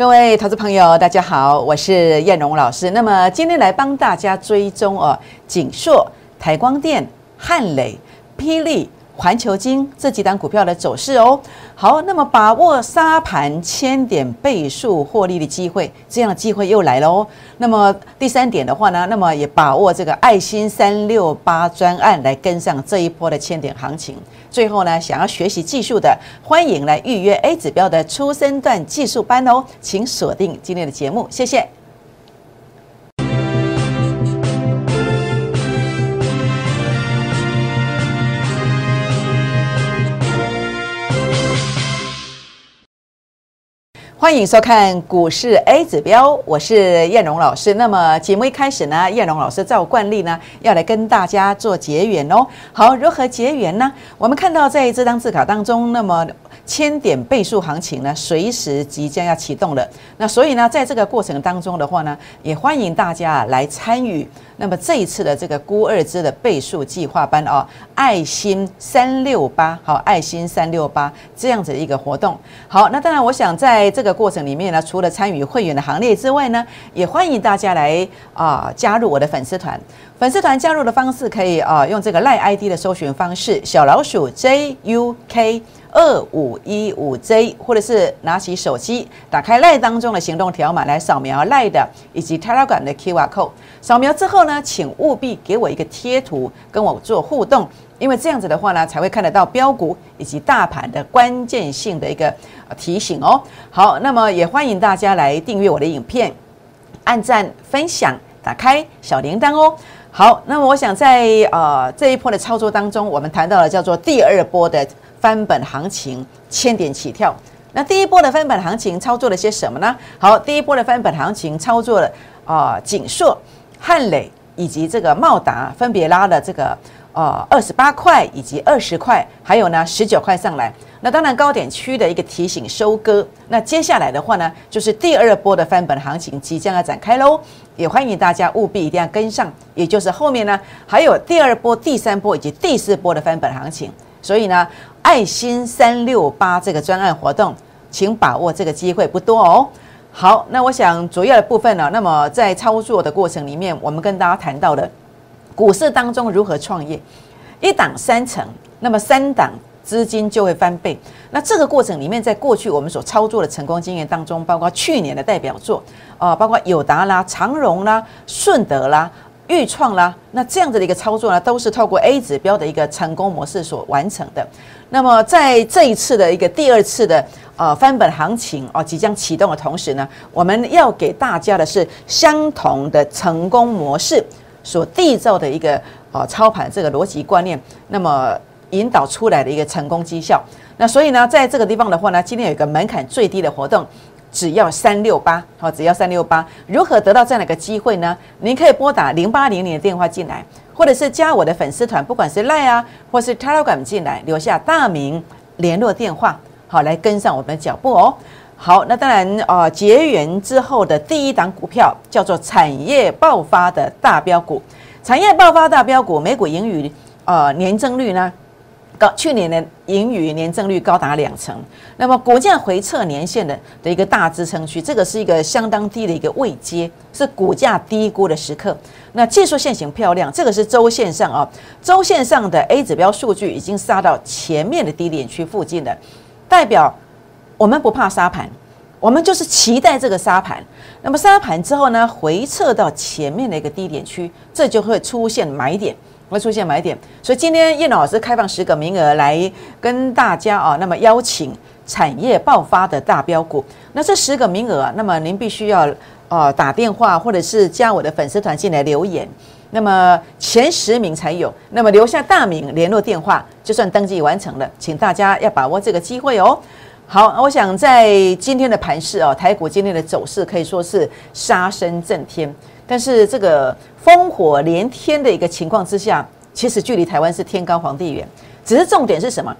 各位投资朋友，大家好，我是燕荣老师。那么今天来帮大家追踪哦，锦硕、台光电、汉磊、霹雳。环球金这几档股票的走势哦，好，那么把握沙盘千点倍数获利的机会，这样的机会又来了哦。那么第三点的话呢，那么也把握这个爱心三六八专案来跟上这一波的千点行情。最后呢，想要学习技术的，欢迎来预约 A 指标的初升段技术班哦，请锁定今天的节目，谢谢。欢迎收看股市 A 指标，我是燕荣老师。那么节目一开始呢，燕荣老师照惯例呢，要来跟大家做结缘哦。好，如何结缘呢？我们看到在这张字卡当中，那么。千点倍数行情呢，随时即将要启动了。那所以呢，在这个过程当中的话呢，也欢迎大家来参与。那么这一次的这个估二支的倍数计划班哦，爱心三六八，好，爱心三六八这样子的一个活动。好，那当然，我想在这个过程里面呢，除了参与会员的行列之外呢，也欢迎大家来啊加入我的粉丝团。粉丝团加入的方式可以啊用这个赖 ID 的搜寻方式，小老鼠 JUK。二五一五 J，或者是拿起手机，打开赖当中的行动条码来扫描赖的以及 Telegram 的 QR code。扫描之后呢，请务必给我一个贴图，跟我做互动，因为这样子的话呢，才会看得到标股以及大盘的关键性的一个提醒哦。好，那么也欢迎大家来订阅我的影片，按赞、分享、打开小铃铛哦。好，那么我想在呃这一波的操作当中，我们谈到了叫做第二波的。翻本行情千点起跳，那第一波的翻本行情操作了些什么呢？好，第一波的翻本行情操作了啊，锦硕、汉磊以及这个茂达分别拉了这个呃二十八块以及二十块，还有呢十九块上来。那当然高点区的一个提醒收割。那接下来的话呢，就是第二波的翻本行情即将要展开喽，也欢迎大家务必一定要跟上，也就是后面呢还有第二波、第三波以及第四波的翻本行情。所以呢。爱心三六八这个专案活动，请把握这个机会，不多哦。好，那我想主要的部分呢，那么在操作的过程里面，我们跟大家谈到的股市当中如何创业，一档三成，那么三档资金就会翻倍。那这个过程里面，在过去我们所操作的成功经验当中，包括去年的代表作啊，包括友达啦、长荣啦、顺德啦。预创啦，那这样子的一个操作呢，都是透过 A 指标的一个成功模式所完成的。那么在这一次的一个第二次的呃翻本行情哦即将启动的同时呢，我们要给大家的是相同的成功模式所缔造的一个呃操盘这个逻辑观念，那么引导出来的一个成功绩效。那所以呢，在这个地方的话呢，今天有一个门槛最低的活动。只要三六八，好，只要三六八。如何得到这样的一个机会呢？您可以拨打零八零零的电话进来，或者是加我的粉丝团，不管是赖啊，或是 Telegram 进来，留下大名、联络电话，好，来跟上我们的脚步哦。好，那当然，啊，结缘之后的第一档股票叫做产业爆发的大标股，产业爆发大标股，每股盈余，呃，年增率呢？高去年的盈余年增率高达两成，那么股价回测年线的的一个大支撑区，这个是一个相当低的一个位阶，是股价低估的时刻。那技术线型漂亮，这个是周线上啊，周线上的 A 指标数据已经杀到前面的低点区附近的，代表我们不怕杀盘，我们就是期待这个杀盘。那么杀盘之后呢，回撤到前面的一个低点区，这就会出现买点。会出现买点，所以今天叶老师开放十个名额来跟大家啊，那么邀请产业爆发的大标股。那这十个名额，那么您必须要呃打电话或者是加我的粉丝团进来留言，那么前十名才有，那么留下大名联络电话，就算登记完成了，请大家要把握这个机会哦。好，我想在今天的盘市哦，台股今天的走势可以说是杀声震天。但是这个烽火连天的一个情况之下，其实距离台湾是天高皇帝远。只是重点是什么？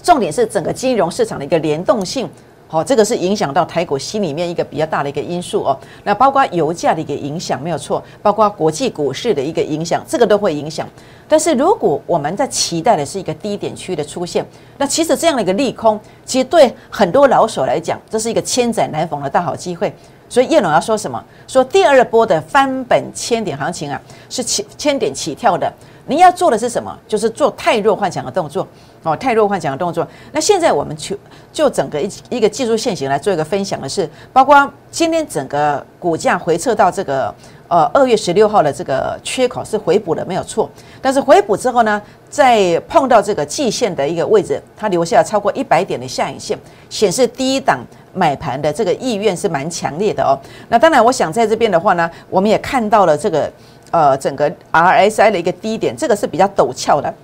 重点是整个金融市场的一个联动性好，这个是影响到台股心里面一个比较大的一个因素哦。那包括油价的一个影响没有错，包括国际股市的一个影响，这个都会影响。但是如果我们在期待的是一个低点区的出现，那其实这样的一个利空，其实对很多老手来讲，这是一个千载难逢的大好机会。所以叶龙要说什么？说第二波的翻本千点行情啊，是起千点起跳的。你要做的是什么？就是做太弱幻想的动作哦，太弱幻想的动作。那现在我们去就整个一一个技术线型来做一个分享的是，包括今天整个股价回撤到这个呃二月十六号的这个缺口是回补的没有错，但是回补之后呢，在碰到这个季线的一个位置，它留下超过一百点的下影线，显示第一档买盘的这个意愿是蛮强烈的哦。那当然，我想在这边的话呢，我们也看到了这个。呃，整个 RSI 的一个低点，这个是比较陡峭的，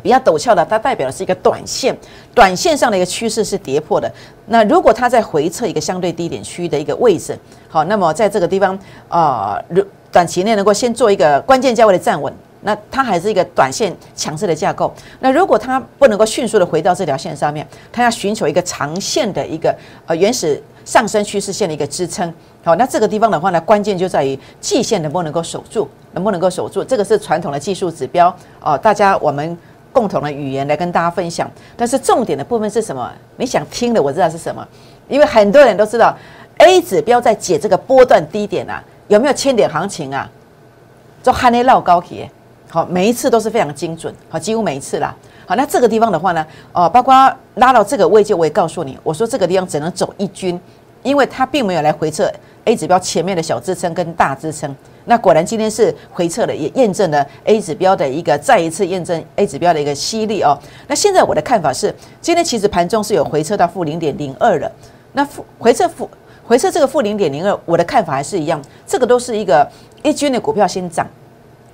比较陡峭的，它代表的是一个短线，短线上的一个趋势是跌破的。那如果它在回测一个相对低点区域的一个位置，好，那么在这个地方啊，如短期内能够先做一个关键价位的站稳，那它还是一个短线强势的架构。那如果它不能够迅速的回到这条线上面，它要寻求一个长线的一个呃原始上升趋势线的一个支撑。好，那这个地方的话呢，关键就在于季线能不能够守住，能不能够守住，这个是传统的技术指标哦。大家我们共同的语言来跟大家分享。但是重点的部分是什么？你想听的我知道是什么，因为很多人都知道 A 指标在解这个波段低点啊，有没有千点行情啊？就汉内绕高铁，好，每一次都是非常精准，好，几乎每一次啦。好，那这个地方的话呢，哦，包括拉到这个位置，我也告诉你，我说这个地方只能走一军，因为它并没有来回撤。A 指标前面的小支撑跟大支撑，那果然今天是回撤的，也验证了 A 指标的一个再一次验证 A 指标的一个吸力哦。那现在我的看法是，今天其实盘中是有回撤到负零点零二的，那负回撤负回撤这个负零点零二，我的看法还是一样，这个都是一个一军的股票先涨，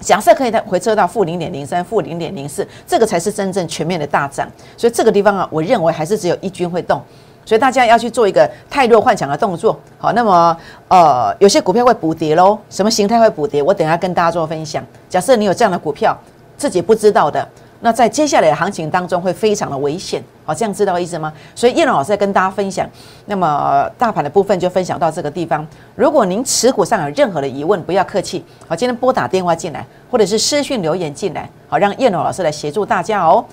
假设可以再回撤到负零点零三、负零点零四，这个才是真正全面的大涨。所以这个地方啊，我认为还是只有一军会动。所以大家要去做一个太弱幻想的动作，好，那么呃，有些股票会补跌喽，什么形态会补跌？我等下跟大家做分享。假设你有这样的股票，自己不知道的，那在接下来的行情当中会非常的危险，好，这样知道意思吗？所以叶龙老师在跟大家分享，那么大盘的部分就分享到这个地方。如果您持股上有任何的疑问，不要客气，好，今天拨打电话进来，或者是私讯留言进来，好，让叶龙老师来协助大家哦。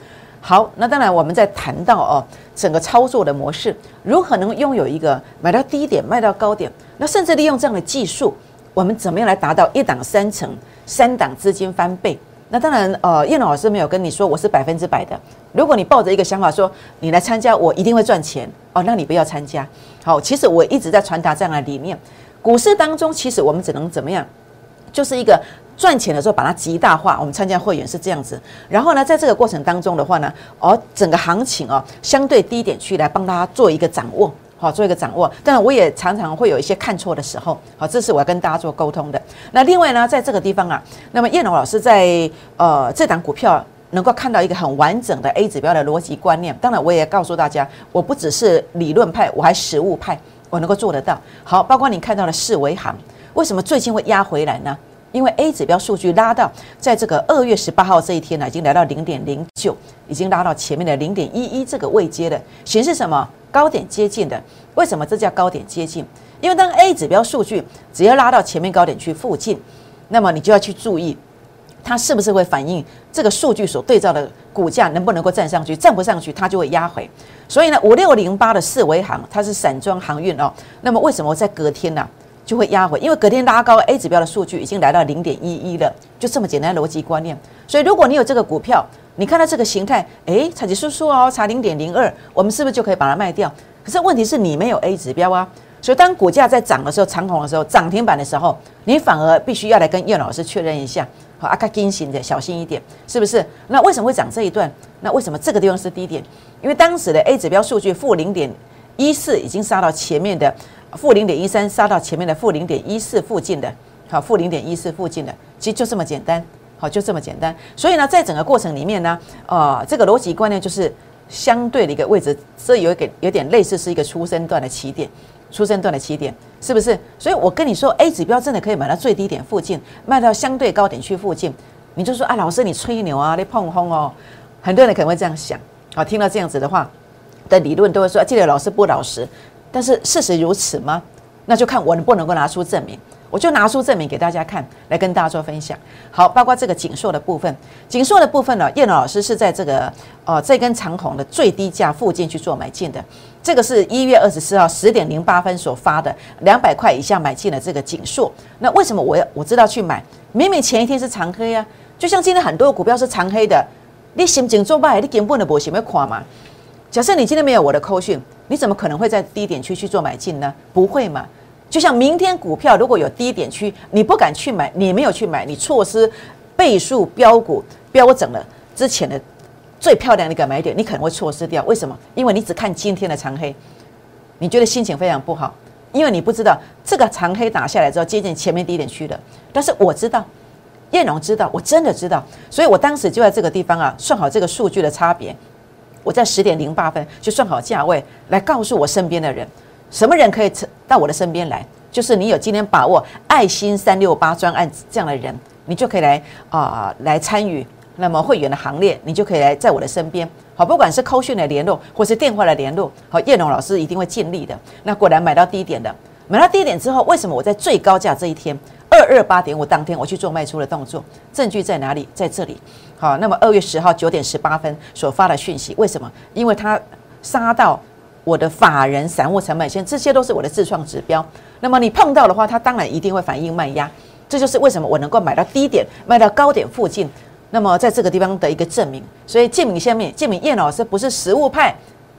好，那当然我们在谈到哦，整个操作的模式如何能拥有一个买到低点卖到高点，那甚至利用这样的技术，我们怎么样来达到一档三成、三档资金翻倍？那当然，呃，叶老师没有跟你说我是百分之百的。如果你抱着一个想法说你来参加，我一定会赚钱哦，那你不要参加。好，其实我一直在传达这样的理念。股市当中，其实我们只能怎么样，就是一个。赚钱的时候把它极大化，我们参加会员是这样子。然后呢，在这个过程当中的话呢，哦，整个行情哦，相对低点去来帮大家做一个掌握，好，做一个掌握。当然我也常常会有一些看错的时候，好，这是我要跟大家做沟通的。那另外呢，在这个地方啊，那么叶龙老师在呃这档股票能够看到一个很完整的 A 指标的逻辑观念。当然，我也告诉大家，我不只是理论派，我还实物派，我能够做得到。好，包括你看到的四维行，为什么最近会压回来呢？因为 A 指标数据拉到在这个二月十八号这一天呢，已经来到零点零九，已经拉到前面的零点一一这个位阶了，显示什么高点接近的？为什么这叫高点接近？因为当 A 指标数据只要拉到前面高点区附近，那么你就要去注意，它是不是会反映这个数据所对照的股价能不能够站上去？站不上去，它就会压回。所以呢，五六零八的四维行它是散装航运哦，那么为什么在隔天呢？就会压回，因为隔天拉高 A 指标的数据已经来到零点一一了，就这么简单的逻辑观念。所以如果你有这个股票，你看到这个形态，哎，采集数数哦，差零点零二，我们是不是就可以把它卖掉？可是问题是你没有 A 指标啊，所以当股价在涨的时候，长红的时候，涨停板的时候，你反而必须要来跟叶老师确认一下，好，阿卡金型的小心一点，是不是？那为什么会涨这一段？那为什么这个地方是低点？因为当时的 A 指标数据负零点一四已经杀到前面的。负零点一三杀到前面的负零点一四附近的，好，负零点一四附近的，其实就这么简单，好，就这么简单。所以呢，在整个过程里面呢，呃，这个逻辑观念就是相对的一个位置，这有一个有点类似是一个出生段的起点，出生段的起点，是不是？所以我跟你说，A 指标真的可以买到最低点附近，卖到相对高点区附近，你就说啊，老师你吹牛啊，你碰轰哦，很多人可能会这样想，好，听到这样子的话的理论都会说，记得老师不老实。但是事实如此吗？那就看我能不能够拿出证明。我就拿出证明给大家看，来跟大家做分享。好，包括这个锦硕的部分，锦硕的部分呢，叶老师是在这个呃这根长虹的最低价附近去做买进的。这个是一月二十四号十点零八分所发的，两百块以下买进的这个锦硕。那为什么我我知道去买？明明前一天是长黑啊，就像今天很多股票是长黑的，你心情做败，你根本就不想要看嘛。假设你今天没有我的扣讯，你怎么可能会在低点区去做买进呢？不会嘛？就像明天股票如果有低点区，你不敢去买，你没有去买，你错失倍数标股标整了之前的最漂亮的一个买点，你可能会错失掉。为什么？因为你只看今天的长黑，你觉得心情非常不好，因为你不知道这个长黑打下来之后接近前面低点区的。但是我知道，燕荣知道，我真的知道，所以我当时就在这个地方啊，算好这个数据的差别，我在十点零八分就算好价位来告诉我身边的人。什么人可以到我的身边来？就是你有今天把握爱心三六八专案这样的人，你就可以来啊来参与。那么会员的行列，你就可以来在我的身边。好，不管是扣讯的联络，或是电话的联络，好，叶龙老师一定会尽力的。那果然买到低点的，买到低点之后，为什么我在最高价这一天二二八点五当天我去做卖出的动作？证据在哪里？在这里。好，那么二月十号九点十八分所发的讯息，为什么？因为它杀到。我的法人散户成本线，这些都是我的自创指标。那么你碰到的话，它当然一定会反应卖压。这就是为什么我能够买到低点，卖到高点附近。那么在这个地方的一个证明。所以建明下面，建明叶老师不是实物派，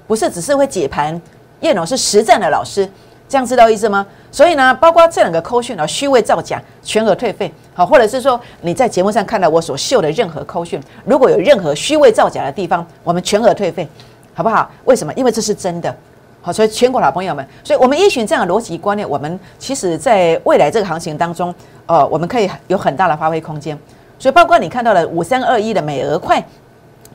不是只是会解盘，叶老师实战的老师，这样知道意思吗？所以呢，包括这两个扣讯啊，虚伪造假，全额退费。好，或者是说你在节目上看到我所秀的任何扣讯，如果有任何虚伪造假的地方，我们全额退费。好不好？为什么？因为这是真的。好，所以全国老朋友们，所以我们依循这样的逻辑观念，我们其实在未来这个行情当中，呃，我们可以有很大的发挥空间。所以，包括你看到了五三二一的美俄快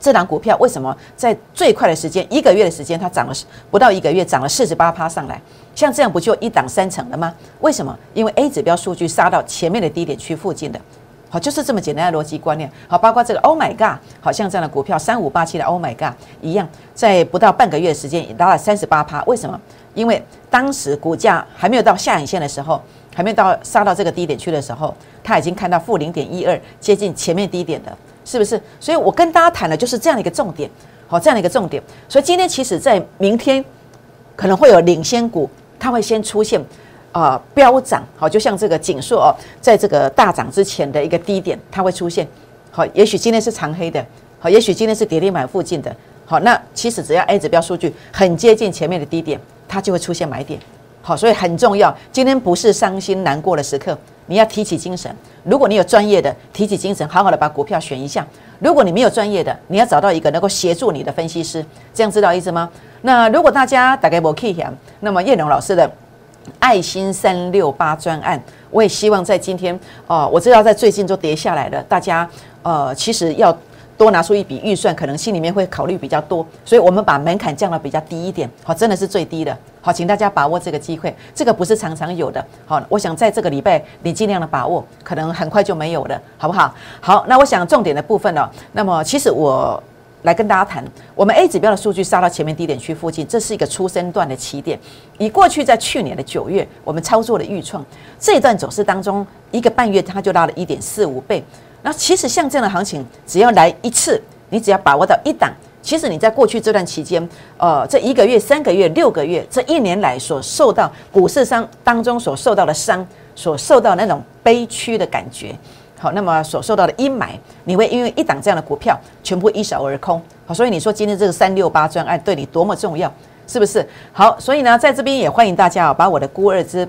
这档股票，为什么在最快的时间一个月的时间，它涨了不到一个月，涨了四十八趴上来？像这样不就一档三成了吗？为什么？因为 A 指标数据杀到前面的低点区附近的。好，就是这么简单的逻辑观念。好，包括这个 Oh my God，好像这样的股票三五八七的 Oh my God 一样，在不到半个月的时间拉了三十八趴。为什么？因为当时股价还没有到下影线的时候，还没有到杀到这个低点区的时候，他已经看到负零点一二，接近前面低点的，是不是？所以我跟大家谈的就是这样的一个重点。好，这样的一个重点。所以今天其实在明天可能会有领先股，它会先出现。啊，飙涨好，就像这个锦硕哦，在这个大涨之前的一个低点，它会出现好，也许今天是长黑的，好，也许今天是跌停板附近的，好，那其实只要 A 指标数据很接近前面的低点，它就会出现买点，好，所以很重要。今天不是伤心难过的时刻，你要提起精神。如果你有专业的，提起精神，好好的把股票选一下；如果你没有专业的，你要找到一个能够协助你的分析师，这样知道意思吗？那如果大家大概我 K 下，那么叶龙老师的。爱心三六八专案，我也希望在今天哦，我知道在最近都跌下来了，大家呃，其实要多拿出一笔预算，可能心里面会考虑比较多，所以我们把门槛降到比较低一点，好，真的是最低的，好，请大家把握这个机会，这个不是常常有的，好，我想在这个礼拜你尽量的把握，可能很快就没有了，好不好？好，那我想重点的部分呢，那么其实我。来跟大家谈，我们 A 指标的数据杀到前面低点区附近，这是一个初升段的起点。以过去在去年的九月，我们操作的预创这一段走势当中，一个半月它就拉了一点四五倍。那其实像这样的行情，只要来一次，你只要把握到一档，其实你在过去这段期间，呃，这一个月、三个月、六个月，这一年来所受到股市伤当中所受到的伤，所受到那种悲屈的感觉。好，那么所受到的阴霾，你会因为一档这样的股票全部一扫而空。好，所以你说今天这个三六八专案对你多么重要，是不是？好，所以呢，在这边也欢迎大家，把我的孤二之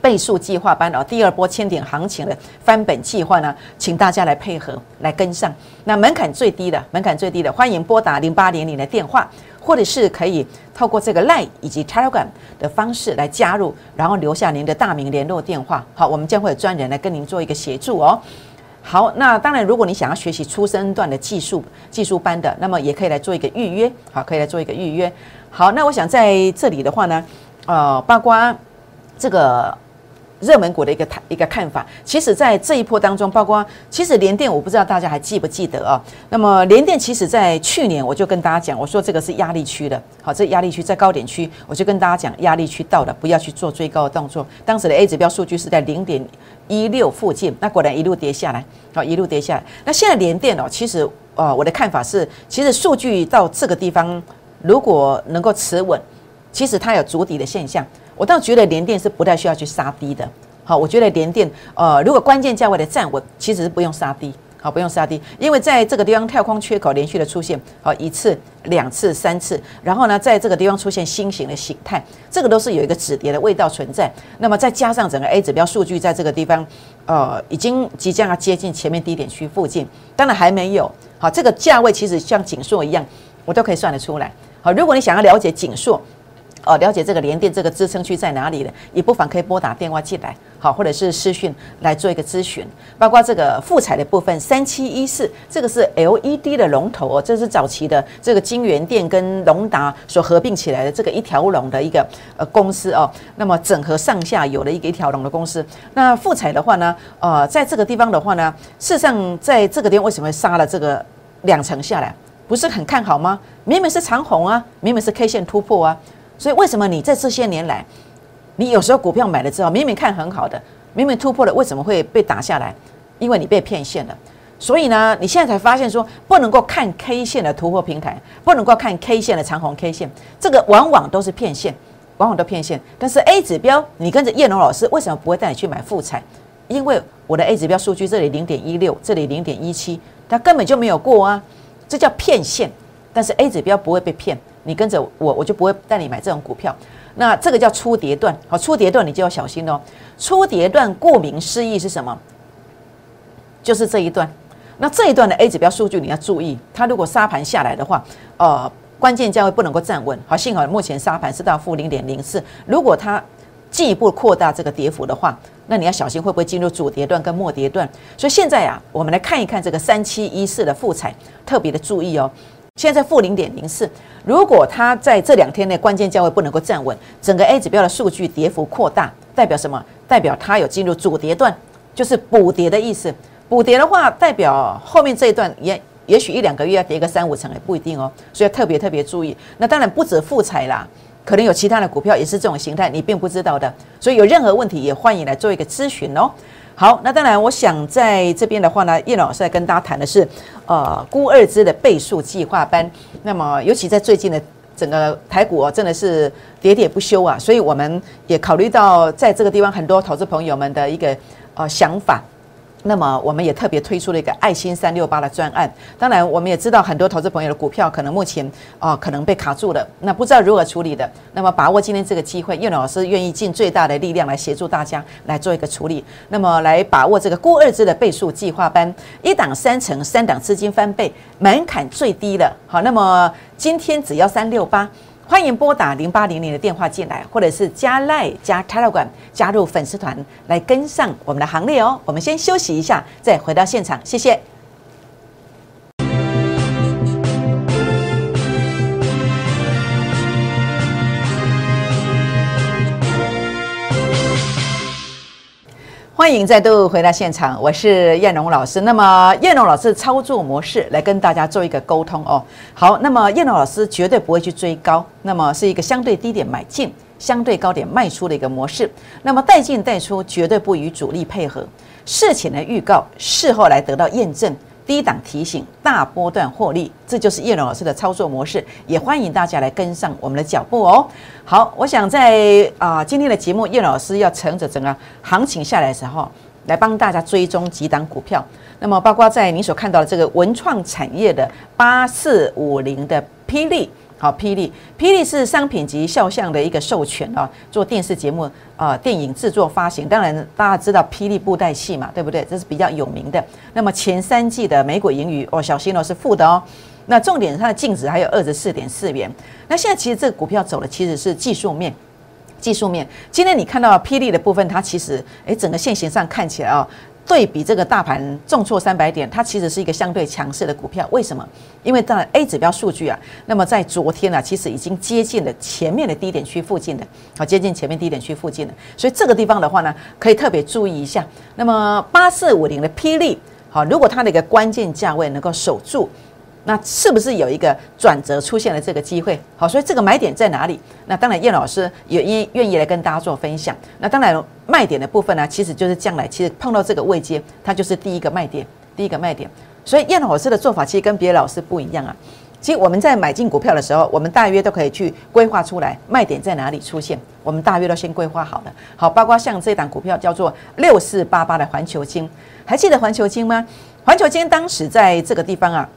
倍数计划班啊，第二波千点行情的翻本计划呢，请大家来配合来跟上。那门槛最低的，门槛最低的，欢迎拨打零八零零的电话。或者是可以透过这个 Line 以及 Telegram 的方式来加入，然后留下您的大名、联络电话。好，我们将会有专人来跟您做一个协助哦。好，那当然，如果你想要学习初生段的技术技术班的，那么也可以来做一个预约。好，可以来做一个预约。好，那我想在这里的话呢，呃，八卦这个热门股的一个一个看法，其实，在这一波当中，包括其实联电，我不知道大家还记不记得啊？那么联电其实在去年我就跟大家讲，我说这个是压力区的，好，这压力区在高点区，我就跟大家讲压力区到了，不要去做追高的动作。当时的 A 指标数据是在零点一六附近，那果然一路跌下来，好，一路跌下来。那现在联电哦，其实呃，我的看法是，其实数据到这个地方，如果能够持稳，其实它有筑底的现象。我倒觉得联电是不太需要去杀低的，好，我觉得联电，呃，如果关键价位的站稳，其实是不用杀低，好，不用杀低，因为在这个地方跳空缺口连续的出现，好一次、两次、三次，然后呢，在这个地方出现新型的形态，这个都是有一个止跌的味道存在。那么再加上整个 A 指标数据在这个地方，呃，已经即将要接近前面低点区附近，当然还没有，好，这个价位其实像锦硕一样，我都可以算得出来。好，如果你想要了解锦硕。哦，了解这个联电这个支撑区在哪里的，也不妨可以拨打电话进来，好，或者是私讯来做一个咨询。包括这个富彩的部分，三七一四，这个是 LED 的龙头哦，这是早期的这个金源电跟龙达所合并起来的这个一条龙的一个呃公司哦。那么整合上下游的一个一条龙的公司。那富彩的话呢，呃，在这个地方的话呢，事实上在这个地方为什么杀了这个两层下来，不是很看好吗？明明是长红啊，明明是 K 线突破啊。所以为什么你在这些年来，你有时候股票买了之后，明明看很好的，明明突破了，为什么会被打下来？因为你被骗线了。所以呢，你现在才发现说，不能够看 K 线的突破平台，不能够看 K 线的长红 K 线，这个往往都是骗线，往往都骗线。但是 A 指标，你跟着叶龙老师，为什么不会带你去买富彩？因为我的 A 指标数据这里零点一六，这里零点一七，它根本就没有过啊，这叫骗线。但是 A 指标不会被骗。你跟着我，我就不会带你买这种股票。那这个叫初跌段，好，初跌段你就要小心哦。初跌段顾名思义是什么？就是这一段。那这一段的 A 指标数据你要注意，它如果沙盘下来的话，呃，关键价位不能够站稳。好，幸好目前沙盘是到负零点零四。如果它进一步扩大这个跌幅的话，那你要小心会不会进入主跌段跟末跌段。所以现在啊，我们来看一看这个三七一四的复彩，特别的注意哦。现在负零点零四，如果它在这两天内关键价位不能够站稳，整个 A 指标的数据跌幅扩大，代表什么？代表它有进入主跌段，就是补跌的意思。补跌的话，代表后面这一段也也许一两个月要跌个三五成也不一定哦，所以特别特别注意。那当然不止富彩啦，可能有其他的股票也是这种形态，你并不知道的。所以有任何问题也欢迎来做一个咨询哦。好，那当然，我想在这边的话呢，叶老师在跟大家谈的是，呃，估二支的倍数计划班。那么，尤其在最近的整个台股哦，真的是喋喋不休啊，所以我们也考虑到在这个地方很多投资朋友们的一个呃想法。那么我们也特别推出了一个爱心三六八的专案。当然，我们也知道很多投资朋友的股票可能目前啊可能被卡住了，那不知道如何处理的。那么把握今天这个机会，叶老师愿意尽最大的力量来协助大家来做一个处理。那么来把握这个过二支的倍数计划班，一档三成，三档资金翻倍，门槛最低了。好，那么今天只要三六八。欢迎拨打零八零零的电话进来，或者是加赖加 Telegram 加入粉丝团来跟上我们的行列哦。我们先休息一下，再回到现场，谢谢。欢迎再度回到现场，我是燕龙老师。那么燕龙老师操作模式来跟大家做一个沟通哦。好，那么燕龙老师绝对不会去追高，那么是一个相对低点买进，相对高点卖出的一个模式。那么带进带出绝对不与主力配合，事前的预告，事后来得到验证。低档提醒，大波段获利，这就是叶龙老师的操作模式，也欢迎大家来跟上我们的脚步哦。好，我想在啊今天的节目，叶老师要乘着整个行情下来的时候，来帮大家追踪几档股票。那么，包括在你所看到的这个文创产业的八四五零的霹雳。好，霹雳，霹雳是商品级肖像的一个授权啊，做电视节目啊，电影制作发行。当然，大家知道霹雳布袋戏嘛，对不对？这是比较有名的。那么前三季的美股盈余哦，小心哦，是负的哦。那重点它的净值还有二十四点四元。那现在其实这个股票走的其实是技术面，技术面。今天你看到霹雳的部分，它其实诶整个线型上看起来啊。对比这个大盘重挫三百点，它其实是一个相对强势的股票。为什么？因为当然 A 指标数据啊，那么在昨天啊，其实已经接近了前面的低点区附近的，好接近前面低点区附近的，所以这个地方的话呢，可以特别注意一下。那么八四五零的霹雳，好，如果它的一个关键价位能够守住。那是不是有一个转折出现了这个机会？好，所以这个买点在哪里？那当然，叶老师也愿愿意来跟大家做分享。那当然，卖点的部分呢，其实就是将来其实碰到这个位阶，它就是第一个卖点，第一个卖点。所以叶老师的做法其实跟别的老师不一样啊。其实我们在买进股票的时候，我们大约都可以去规划出来卖点在哪里出现，我们大约都先规划好了。好，包括像这档股票叫做六四八八的环球金，还记得环球金吗？环球金当时在这个地方啊。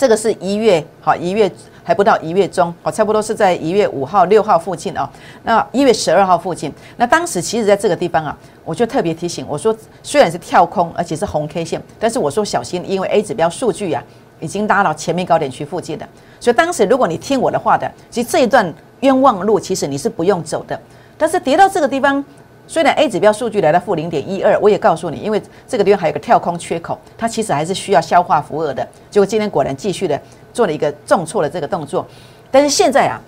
这个是一月，好一月还不到一月中，好差不多是在一月五号、六号附近哦。那一月十二号附近，那当时其实在这个地方啊，我就特别提醒我说，虽然是跳空，而且是红 K 线，但是我说小心，因为 A 指标数据啊已经拉到前面高点区附近的，所以当时如果你听我的话的，其实这一段冤枉路其实你是不用走的，但是跌到这个地方。虽然 A 指标数据来到负零点一二，我也告诉你，因为这个地方还有个跳空缺口，它其实还是需要消化浮额的。结果今天果然继续的做了一个重挫的这个动作。但是现在啊，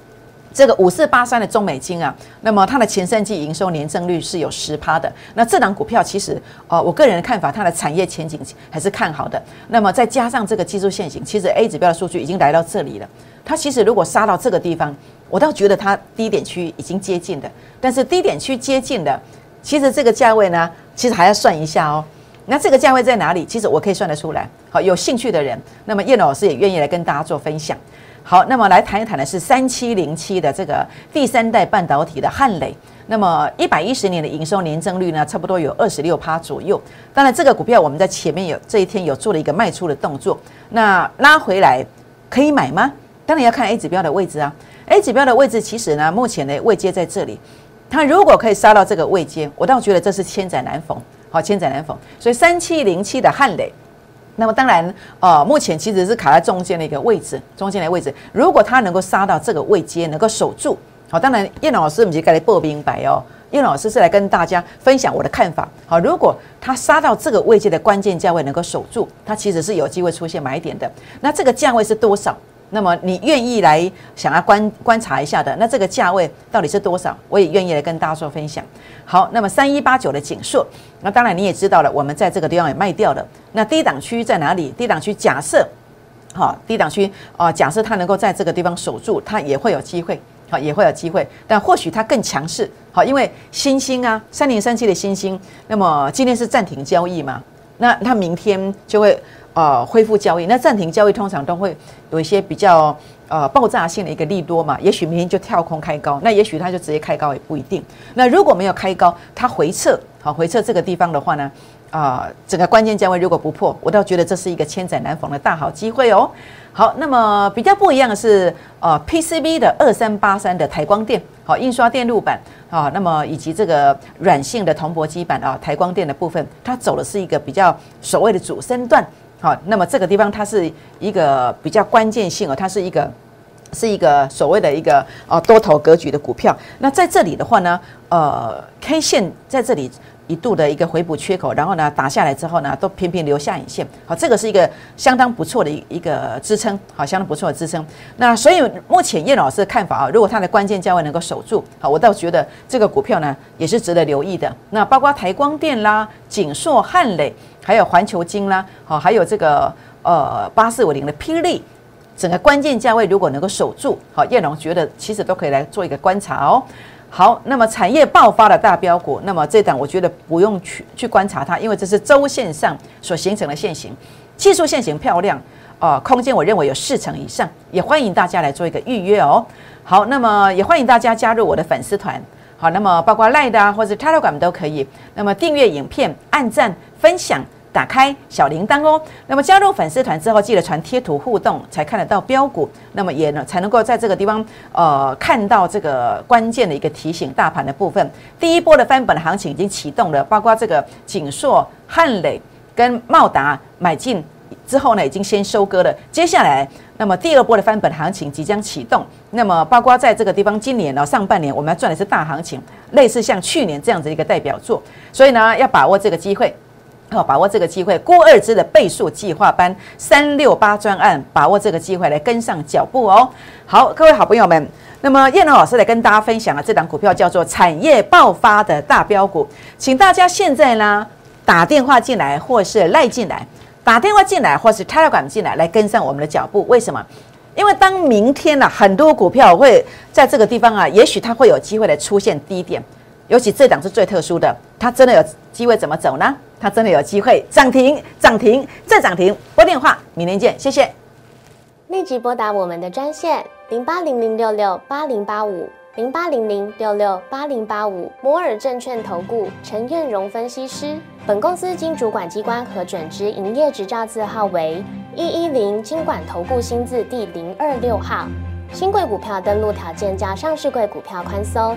这个五四八三的中美金啊，那么它的前三季营收年增率是有十趴的。那这档股票其实，呃，我个人的看法，它的产业前景还是看好的。那么再加上这个技术线型，其实 A 指标的数据已经来到这里了。它其实如果杀到这个地方，我倒觉得它低点区已经接近的。但是低点区接近的。其实这个价位呢，其实还要算一下哦。那这个价位在哪里？其实我可以算得出来。好，有兴趣的人，那么叶老师也愿意来跟大家做分享。好，那么来谈一谈的是三七零七的这个第三代半导体的汉磊。那么一百一十年的营收年增率呢，差不多有二十六趴左右。当然，这个股票我们在前面有这一天有做了一个卖出的动作。那拉回来可以买吗？当然要看 A 指标的位置啊。A 指标的位置其实呢，目前的位阶在这里。它如果可以杀到这个位阶，我倒觉得这是千载难逢，好千载难逢。所以三七零七的汉磊，那么当然，呃，目前其实是卡在中间的一个位置，中间的位置。如果它能够杀到这个位阶，能够守住，好，当然叶老师我们就该来报明白哦。叶老师是来跟大家分享我的看法。好，如果它杀到这个位阶的关键价位能够守住，它其实是有机会出现买点的。那这个价位是多少？那么你愿意来想要观观察一下的，那这个价位到底是多少？我也愿意来跟大家做分享。好，那么三一八九的景硕，那当然你也知道了，我们在这个地方也卖掉了。那低档区在哪里？低档区假设，好，低档区啊，假设它能够在这个地方守住，它也会有机会，好，也会有机会。但或许它更强势，好，因为新兴啊，三零三七的新兴，那么今天是暂停交易嘛，那它明天就会。呃，恢复交易，那暂停交易通常都会有一些比较呃爆炸性的一个利多嘛，也许明天就跳空开高，那也许它就直接开高也不一定。那如果没有开高，它回撤，好回撤这个地方的话呢，啊，整个关键价位如果不破，我倒觉得这是一个千载难逢的大好机会哦。好，那么比较不一样的是，呃，PCB 的二三八三的台光电，好，印刷电路板啊，那么以及这个软性的铜箔基板啊，台光电的部分，它走的是一个比较所谓的主升段。好，那么这个地方它是一个比较关键性哦，它是一个是一个所谓的一个哦多头格局的股票。那在这里的话呢，呃，K 线在这里一度的一个回补缺口，然后呢打下来之后呢，都频频留下影线。好，这个是一个相当不错的一一个支撑，好，相当不错的支撑。那所以目前叶老师的看法啊，如果它的关键价位能够守住，好，我倒觉得这个股票呢也是值得留意的。那包括台光电啦、景硕、汉磊。还有环球金啦，好，还有这个呃八四五零的霹雳，整个关键价位如果能够守住，好，叶龙觉得其实都可以来做一个观察哦。好，那么产业爆发的大标股，那么这档我觉得不用去去观察它，因为这是周线上所形成的线型，技术线型漂亮啊，空间我认为有四成以上，也欢迎大家来做一个预约哦。好，那么也欢迎大家加入我的粉丝团，好，那么包括 Line 啊或者 Telegram 都可以，那么订阅影片、按赞。分享，打开小铃铛哦。那么加入粉丝团之后，记得传贴图互动，才看得到标股。那么也呢，才能够在这个地方呃看到这个关键的一个提醒，大盘的部分。第一波的翻本行情已经启动了，包括这个锦硕、汉磊跟茂达买进之后呢，已经先收割了。接下来，那么第二波的翻本行情即将启动。那么包括在这个地方，今年呢上半年我们要赚的是大行情，类似像去年这样子一个代表作。所以呢，要把握这个机会。好，把握这个机会，郭二之的倍数计划班三六八专案，把握这个机会来跟上脚步哦。好，各位好朋友们，那么叶龙老师来跟大家分享了这档股票叫做产业爆发的大标股，请大家现在呢打电话进来，或是赖进来，打电话进来，或是 Telegram 进来，来跟上我们的脚步。为什么？因为当明天呢，很多股票会在这个地方啊，也许它会有机会来出现低点，尤其这档是最特殊的，它真的有机会怎么走呢？它真的有机会涨停、涨停再涨停。拨电话，明天见，谢谢。立即拨打我们的专线零八零零六六八零八五零八零零六六八零八五摩尔证券投顾陈彦荣分析师。本公司经主管机关核准之营业执照字号为一一零金管投顾新字第零二六号。新贵股票登录条件较上市贵股票宽松，